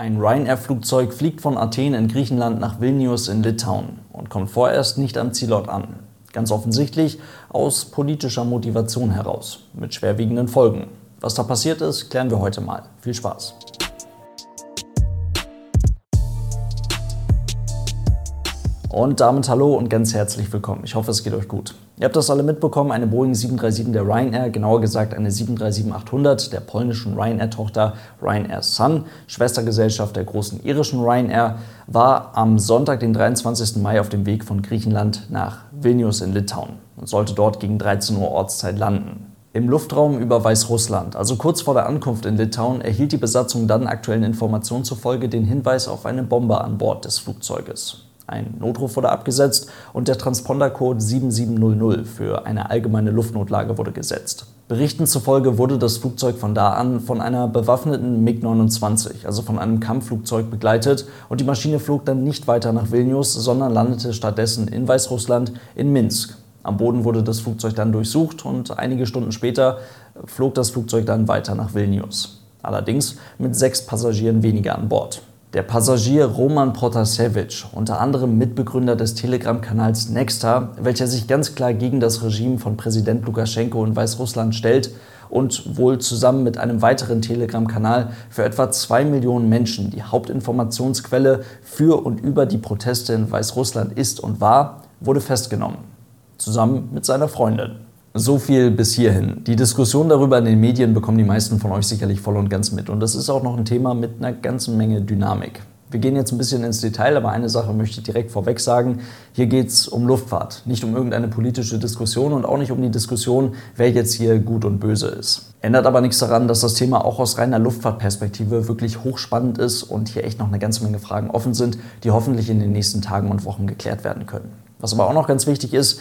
Ein Ryanair-Flugzeug fliegt von Athen in Griechenland nach Vilnius in Litauen und kommt vorerst nicht am Zielort an. Ganz offensichtlich aus politischer Motivation heraus, mit schwerwiegenden Folgen. Was da passiert ist, klären wir heute mal. Viel Spaß! Und damit hallo und ganz herzlich willkommen. Ich hoffe, es geht euch gut. Ihr habt das alle mitbekommen, eine Boeing 737 der Ryanair, genauer gesagt eine 737-800 der polnischen Ryanair-Tochter Ryanair Sun, Schwestergesellschaft der großen irischen Ryanair, war am Sonntag, den 23. Mai, auf dem Weg von Griechenland nach Vilnius in Litauen und sollte dort gegen 13 Uhr Ortszeit landen. Im Luftraum über Weißrussland, also kurz vor der Ankunft in Litauen, erhielt die Besatzung dann aktuellen Informationen zufolge den Hinweis auf eine Bombe an Bord des Flugzeuges. Ein Notruf wurde abgesetzt und der Transpondercode 7700 für eine allgemeine Luftnotlage wurde gesetzt. Berichten zufolge wurde das Flugzeug von da an von einer bewaffneten MiG-29, also von einem Kampfflugzeug, begleitet und die Maschine flog dann nicht weiter nach Vilnius, sondern landete stattdessen in Weißrussland in Minsk. Am Boden wurde das Flugzeug dann durchsucht und einige Stunden später flog das Flugzeug dann weiter nach Vilnius. Allerdings mit sechs Passagieren weniger an Bord. Der Passagier Roman Protasevich, unter anderem Mitbegründer des Telegram-Kanals Nexta, welcher sich ganz klar gegen das Regime von Präsident Lukaschenko in Weißrussland stellt und wohl zusammen mit einem weiteren Telegram-Kanal für etwa zwei Millionen Menschen die Hauptinformationsquelle für und über die Proteste in Weißrussland ist und war, wurde festgenommen. Zusammen mit seiner Freundin. So viel bis hierhin. Die Diskussion darüber in den Medien bekommen die meisten von euch sicherlich voll und ganz mit. Und das ist auch noch ein Thema mit einer ganzen Menge Dynamik. Wir gehen jetzt ein bisschen ins Detail, aber eine Sache möchte ich direkt vorweg sagen. Hier geht es um Luftfahrt, nicht um irgendeine politische Diskussion und auch nicht um die Diskussion, wer jetzt hier gut und böse ist. Ändert aber nichts daran, dass das Thema auch aus reiner Luftfahrtperspektive wirklich hochspannend ist und hier echt noch eine ganze Menge Fragen offen sind, die hoffentlich in den nächsten Tagen und Wochen geklärt werden können. Was aber auch noch ganz wichtig ist,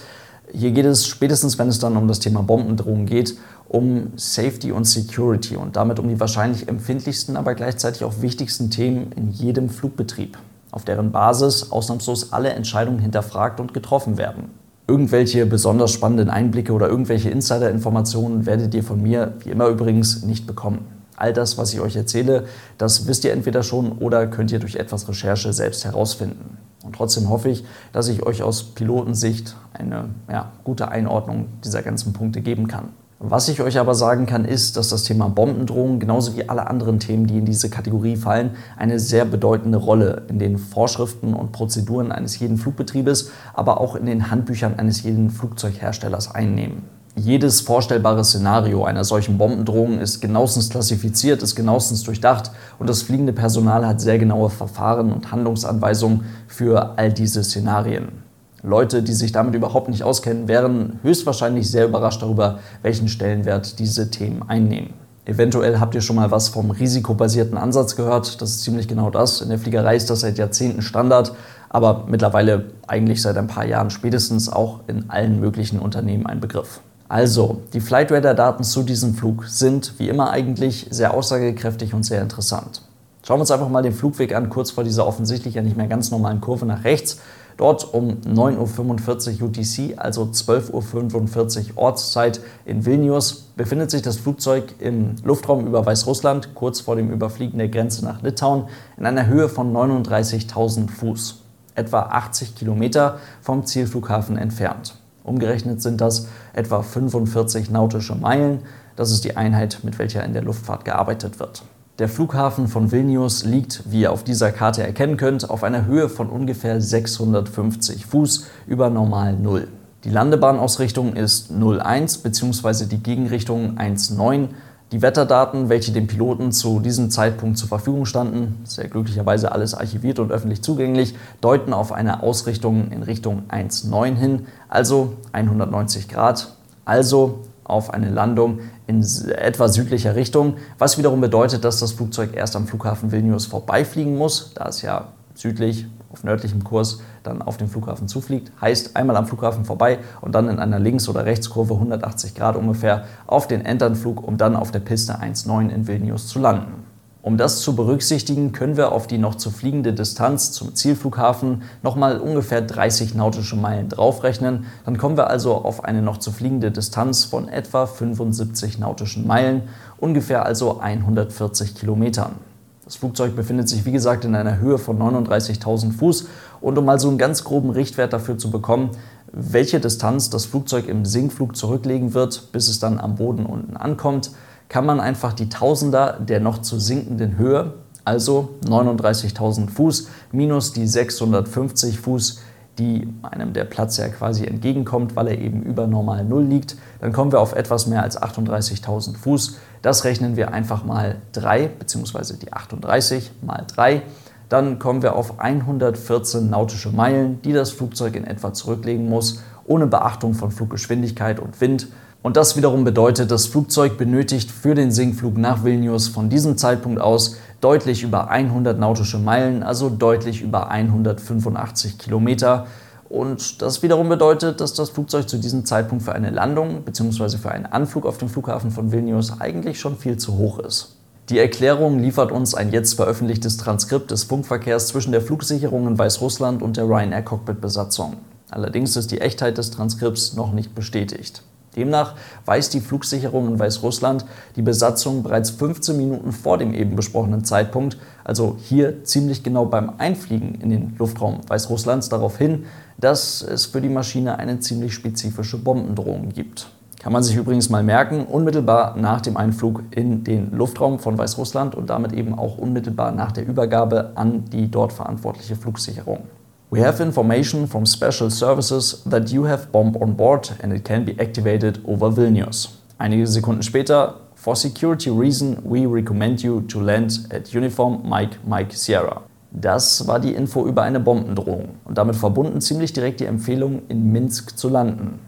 hier geht es spätestens, wenn es dann um das Thema Bombendrohung geht, um Safety und Security und damit um die wahrscheinlich empfindlichsten, aber gleichzeitig auch wichtigsten Themen in jedem Flugbetrieb, auf deren Basis ausnahmslos alle Entscheidungen hinterfragt und getroffen werden. Irgendwelche besonders spannenden Einblicke oder irgendwelche Insider-Informationen werdet ihr von mir, wie immer übrigens, nicht bekommen. All das, was ich euch erzähle, das wisst ihr entweder schon oder könnt ihr durch etwas Recherche selbst herausfinden. Und trotzdem hoffe ich, dass ich euch aus Pilotensicht eine ja, gute Einordnung dieser ganzen Punkte geben kann. Was ich euch aber sagen kann, ist, dass das Thema Bombendrohung genauso wie alle anderen Themen, die in diese Kategorie fallen, eine sehr bedeutende Rolle in den Vorschriften und Prozeduren eines jeden Flugbetriebes, aber auch in den Handbüchern eines jeden Flugzeugherstellers einnehmen jedes vorstellbare Szenario einer solchen Bombendrohung ist genauestens klassifiziert, ist genauestens durchdacht und das fliegende Personal hat sehr genaue Verfahren und Handlungsanweisungen für all diese Szenarien. Leute, die sich damit überhaupt nicht auskennen, wären höchstwahrscheinlich sehr überrascht darüber, welchen Stellenwert diese Themen einnehmen. Eventuell habt ihr schon mal was vom risikobasierten Ansatz gehört. Das ist ziemlich genau das. In der Fliegerei ist das seit Jahrzehnten Standard, aber mittlerweile eigentlich seit ein paar Jahren spätestens auch in allen möglichen Unternehmen ein Begriff. Also, die Flightradar-Daten zu diesem Flug sind wie immer eigentlich sehr aussagekräftig und sehr interessant. Schauen wir uns einfach mal den Flugweg an, kurz vor dieser offensichtlich ja nicht mehr ganz normalen Kurve nach rechts. Dort um 9.45 Uhr UTC, also 12.45 Uhr Ortszeit in Vilnius, befindet sich das Flugzeug im Luftraum über Weißrussland, kurz vor dem Überfliegen der Grenze nach Litauen, in einer Höhe von 39.000 Fuß, etwa 80 Kilometer vom Zielflughafen entfernt. Umgerechnet sind das etwa 45 nautische Meilen. Das ist die Einheit, mit welcher in der Luftfahrt gearbeitet wird. Der Flughafen von Vilnius liegt, wie ihr auf dieser Karte erkennen könnt, auf einer Höhe von ungefähr 650 Fuß über normal Null. Die Landebahnausrichtung ist 01 bzw. die Gegenrichtung 19 die Wetterdaten, welche dem Piloten zu diesem Zeitpunkt zur Verfügung standen, sehr glücklicherweise alles archiviert und öffentlich zugänglich, deuten auf eine Ausrichtung in Richtung 1,9 hin, also 190 Grad, also auf eine Landung in etwa südlicher Richtung, was wiederum bedeutet, dass das Flugzeug erst am Flughafen Vilnius vorbeifliegen muss, da es ja südlich auf nördlichem Kurs dann auf den Flughafen zufliegt. Heißt einmal am Flughafen vorbei und dann in einer Links- oder Rechtskurve 180 Grad ungefähr auf den Enternflug, um dann auf der Piste 1.9 in Vilnius zu landen. Um das zu berücksichtigen, können wir auf die noch zu fliegende Distanz zum Zielflughafen nochmal ungefähr 30 nautische Meilen draufrechnen. Dann kommen wir also auf eine noch zu fliegende Distanz von etwa 75 nautischen Meilen, ungefähr also 140 Kilometern. Das Flugzeug befindet sich wie gesagt in einer Höhe von 39.000 Fuß und um mal so einen ganz groben Richtwert dafür zu bekommen, welche Distanz das Flugzeug im Sinkflug zurücklegen wird, bis es dann am Boden unten ankommt, kann man einfach die Tausender der noch zu sinkenden Höhe, also 39.000 Fuß minus die 650 Fuß, die einem der Platz ja quasi entgegenkommt, weil er eben über normal Null liegt, dann kommen wir auf etwas mehr als 38.000 Fuß. Das rechnen wir einfach mal 3, beziehungsweise die 38 mal 3. Dann kommen wir auf 114 nautische Meilen, die das Flugzeug in etwa zurücklegen muss, ohne Beachtung von Fluggeschwindigkeit und Wind. Und das wiederum bedeutet, das Flugzeug benötigt für den Sinkflug nach Vilnius von diesem Zeitpunkt aus deutlich über 100 nautische Meilen, also deutlich über 185 Kilometer. Und das wiederum bedeutet, dass das Flugzeug zu diesem Zeitpunkt für eine Landung bzw. für einen Anflug auf dem Flughafen von Vilnius eigentlich schon viel zu hoch ist. Die Erklärung liefert uns ein jetzt veröffentlichtes Transkript des Funkverkehrs zwischen der Flugsicherung in Weißrussland und der Ryanair Cockpit-Besatzung. Allerdings ist die Echtheit des Transkripts noch nicht bestätigt. Demnach weist die Flugsicherung in Weißrussland die Besatzung bereits 15 Minuten vor dem eben besprochenen Zeitpunkt, also hier ziemlich genau beim Einfliegen in den Luftraum Weißrusslands, darauf hin, dass es für die Maschine eine ziemlich spezifische Bombendrohung gibt. Kann man sich übrigens mal merken, unmittelbar nach dem Einflug in den Luftraum von Weißrussland und damit eben auch unmittelbar nach der Übergabe an die dort verantwortliche Flugsicherung. We have information from special services that you have bomb on board and it can be activated over Vilnius. Einige Sekunden später, for security reason, we recommend you to land at Uniform Mike Mike Sierra. Das war die Info über eine Bombendrohung und damit verbunden ziemlich direkt die Empfehlung, in Minsk zu landen.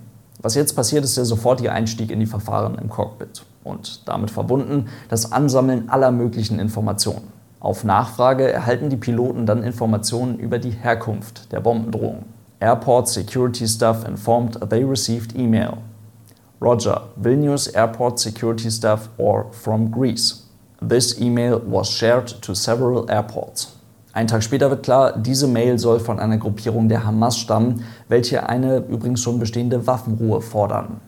Was jetzt passiert, ist der sofortige Einstieg in die Verfahren im Cockpit und damit verbunden das Ansammeln aller möglichen Informationen. Auf Nachfrage erhalten die Piloten dann Informationen über die Herkunft der Bombendrohung. Airport Security Staff informed they received email. Roger, Vilnius Airport Security Staff or from Greece. This email was shared to several airports. Ein Tag später wird klar, diese Mail soll von einer Gruppierung der Hamas stammen, welche eine übrigens schon bestehende Waffenruhe fordern.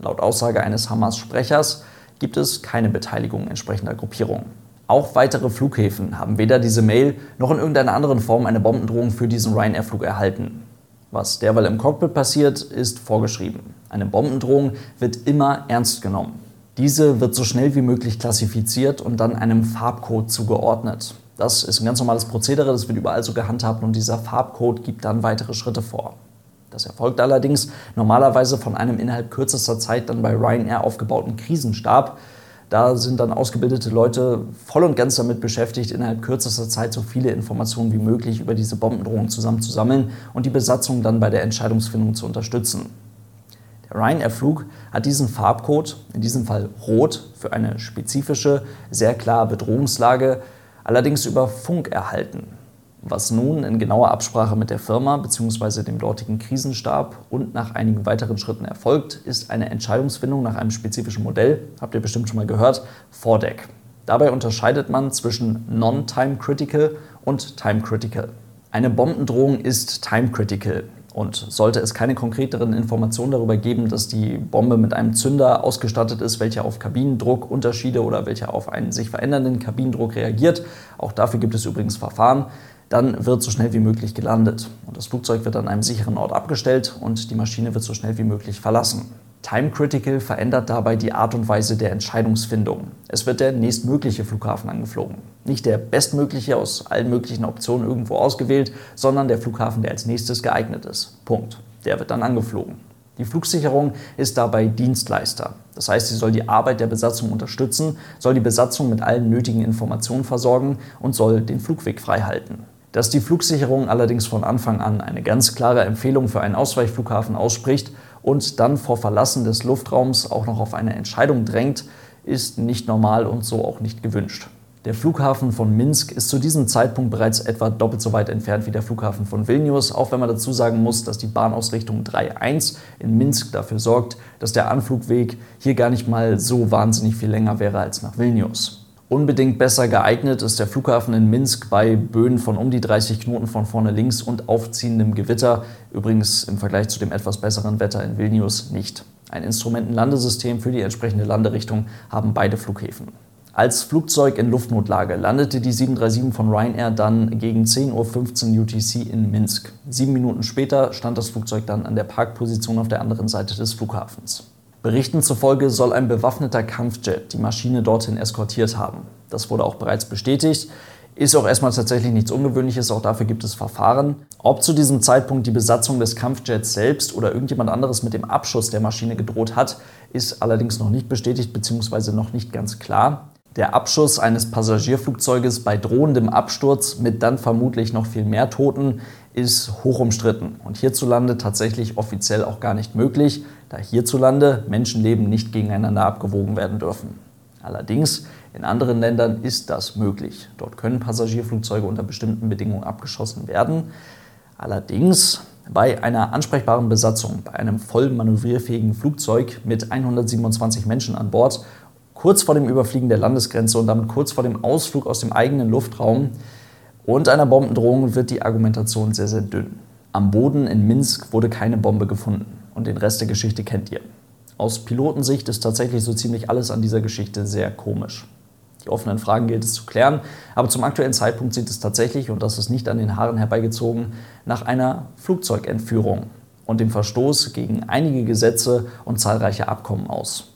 Laut Aussage eines Hamas-Sprechers gibt es keine Beteiligung entsprechender Gruppierungen. Auch weitere Flughäfen haben weder diese Mail noch in irgendeiner anderen Form eine Bombendrohung für diesen Ryanair-Flug erhalten. Was derweil im Cockpit passiert, ist vorgeschrieben. Eine Bombendrohung wird immer ernst genommen. Diese wird so schnell wie möglich klassifiziert und dann einem Farbcode zugeordnet. Das ist ein ganz normales Prozedere, das wird überall so gehandhabt und dieser Farbcode gibt dann weitere Schritte vor. Das erfolgt allerdings normalerweise von einem innerhalb kürzester Zeit dann bei Ryanair aufgebauten Krisenstab, da sind dann ausgebildete Leute voll und ganz damit beschäftigt, innerhalb kürzester Zeit so viele Informationen wie möglich über diese Bombendrohung zusammenzusammeln und die Besatzung dann bei der Entscheidungsfindung zu unterstützen. Der Ryanair-Flug hat diesen Farbcode, in diesem Fall rot, für eine spezifische, sehr klare Bedrohungslage, allerdings über Funk erhalten. Was nun in genauer Absprache mit der Firma bzw. dem dortigen Krisenstab und nach einigen weiteren Schritten erfolgt, ist eine Entscheidungsfindung nach einem spezifischen Modell, habt ihr bestimmt schon mal gehört, Vordeck. Dabei unterscheidet man zwischen Non-Time Critical und Time Critical. Eine Bombendrohung ist Time Critical. Und sollte es keine konkreteren Informationen darüber geben, dass die Bombe mit einem Zünder ausgestattet ist, welcher auf Kabinendruckunterschiede oder welcher auf einen sich verändernden Kabinendruck reagiert, auch dafür gibt es übrigens Verfahren, dann wird so schnell wie möglich gelandet. Und das Flugzeug wird an einem sicheren Ort abgestellt und die Maschine wird so schnell wie möglich verlassen. Time Critical verändert dabei die Art und Weise der Entscheidungsfindung. Es wird der nächstmögliche Flughafen angeflogen. Nicht der bestmögliche aus allen möglichen Optionen irgendwo ausgewählt, sondern der Flughafen, der als nächstes geeignet ist. Punkt. Der wird dann angeflogen. Die Flugsicherung ist dabei Dienstleister. Das heißt, sie soll die Arbeit der Besatzung unterstützen, soll die Besatzung mit allen nötigen Informationen versorgen und soll den Flugweg frei halten. Dass die Flugsicherung allerdings von Anfang an eine ganz klare Empfehlung für einen Ausweichflughafen ausspricht und dann vor Verlassen des Luftraums auch noch auf eine Entscheidung drängt, ist nicht normal und so auch nicht gewünscht. Der Flughafen von Minsk ist zu diesem Zeitpunkt bereits etwa doppelt so weit entfernt wie der Flughafen von Vilnius, auch wenn man dazu sagen muss, dass die Bahnausrichtung 3.1 in Minsk dafür sorgt, dass der Anflugweg hier gar nicht mal so wahnsinnig viel länger wäre als nach Vilnius. Unbedingt besser geeignet ist der Flughafen in Minsk bei Böen von um die 30 Knoten von vorne links und aufziehendem Gewitter. Übrigens im Vergleich zu dem etwas besseren Wetter in Vilnius nicht. Ein Instrumentenlandesystem für die entsprechende Landerichtung haben beide Flughäfen. Als Flugzeug in Luftnotlage landete die 737 von Ryanair dann gegen 10.15 Uhr UTC in Minsk. Sieben Minuten später stand das Flugzeug dann an der Parkposition auf der anderen Seite des Flughafens. Berichten zufolge soll ein bewaffneter Kampfjet die Maschine dorthin eskortiert haben. Das wurde auch bereits bestätigt. Ist auch erstmal tatsächlich nichts Ungewöhnliches, auch dafür gibt es Verfahren. Ob zu diesem Zeitpunkt die Besatzung des Kampfjets selbst oder irgendjemand anderes mit dem Abschuss der Maschine gedroht hat, ist allerdings noch nicht bestätigt bzw. noch nicht ganz klar. Der Abschuss eines Passagierflugzeuges bei drohendem Absturz mit dann vermutlich noch viel mehr Toten ist hoch umstritten und hierzulande tatsächlich offiziell auch gar nicht möglich, da hierzulande Menschenleben nicht gegeneinander abgewogen werden dürfen. Allerdings in anderen Ländern ist das möglich. Dort können Passagierflugzeuge unter bestimmten Bedingungen abgeschossen werden. Allerdings bei einer ansprechbaren Besatzung, bei einem voll manövrierfähigen Flugzeug mit 127 Menschen an Bord kurz vor dem Überfliegen der Landesgrenze und damit kurz vor dem Ausflug aus dem eigenen Luftraum und einer Bombendrohung wird die Argumentation sehr, sehr dünn. Am Boden in Minsk wurde keine Bombe gefunden und den Rest der Geschichte kennt ihr. Aus Pilotensicht ist tatsächlich so ziemlich alles an dieser Geschichte sehr komisch. Die offenen Fragen gilt es zu klären, aber zum aktuellen Zeitpunkt sieht es tatsächlich, und das ist nicht an den Haaren herbeigezogen, nach einer Flugzeugentführung und dem Verstoß gegen einige Gesetze und zahlreiche Abkommen aus.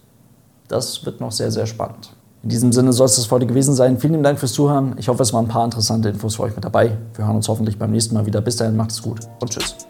Das wird noch sehr, sehr spannend. In diesem Sinne soll es das heute gewesen sein. Vielen Dank fürs Zuhören. Ich hoffe, es waren ein paar interessante Infos für euch mit dabei. Wir hören uns hoffentlich beim nächsten Mal wieder. Bis dahin, macht es gut und tschüss.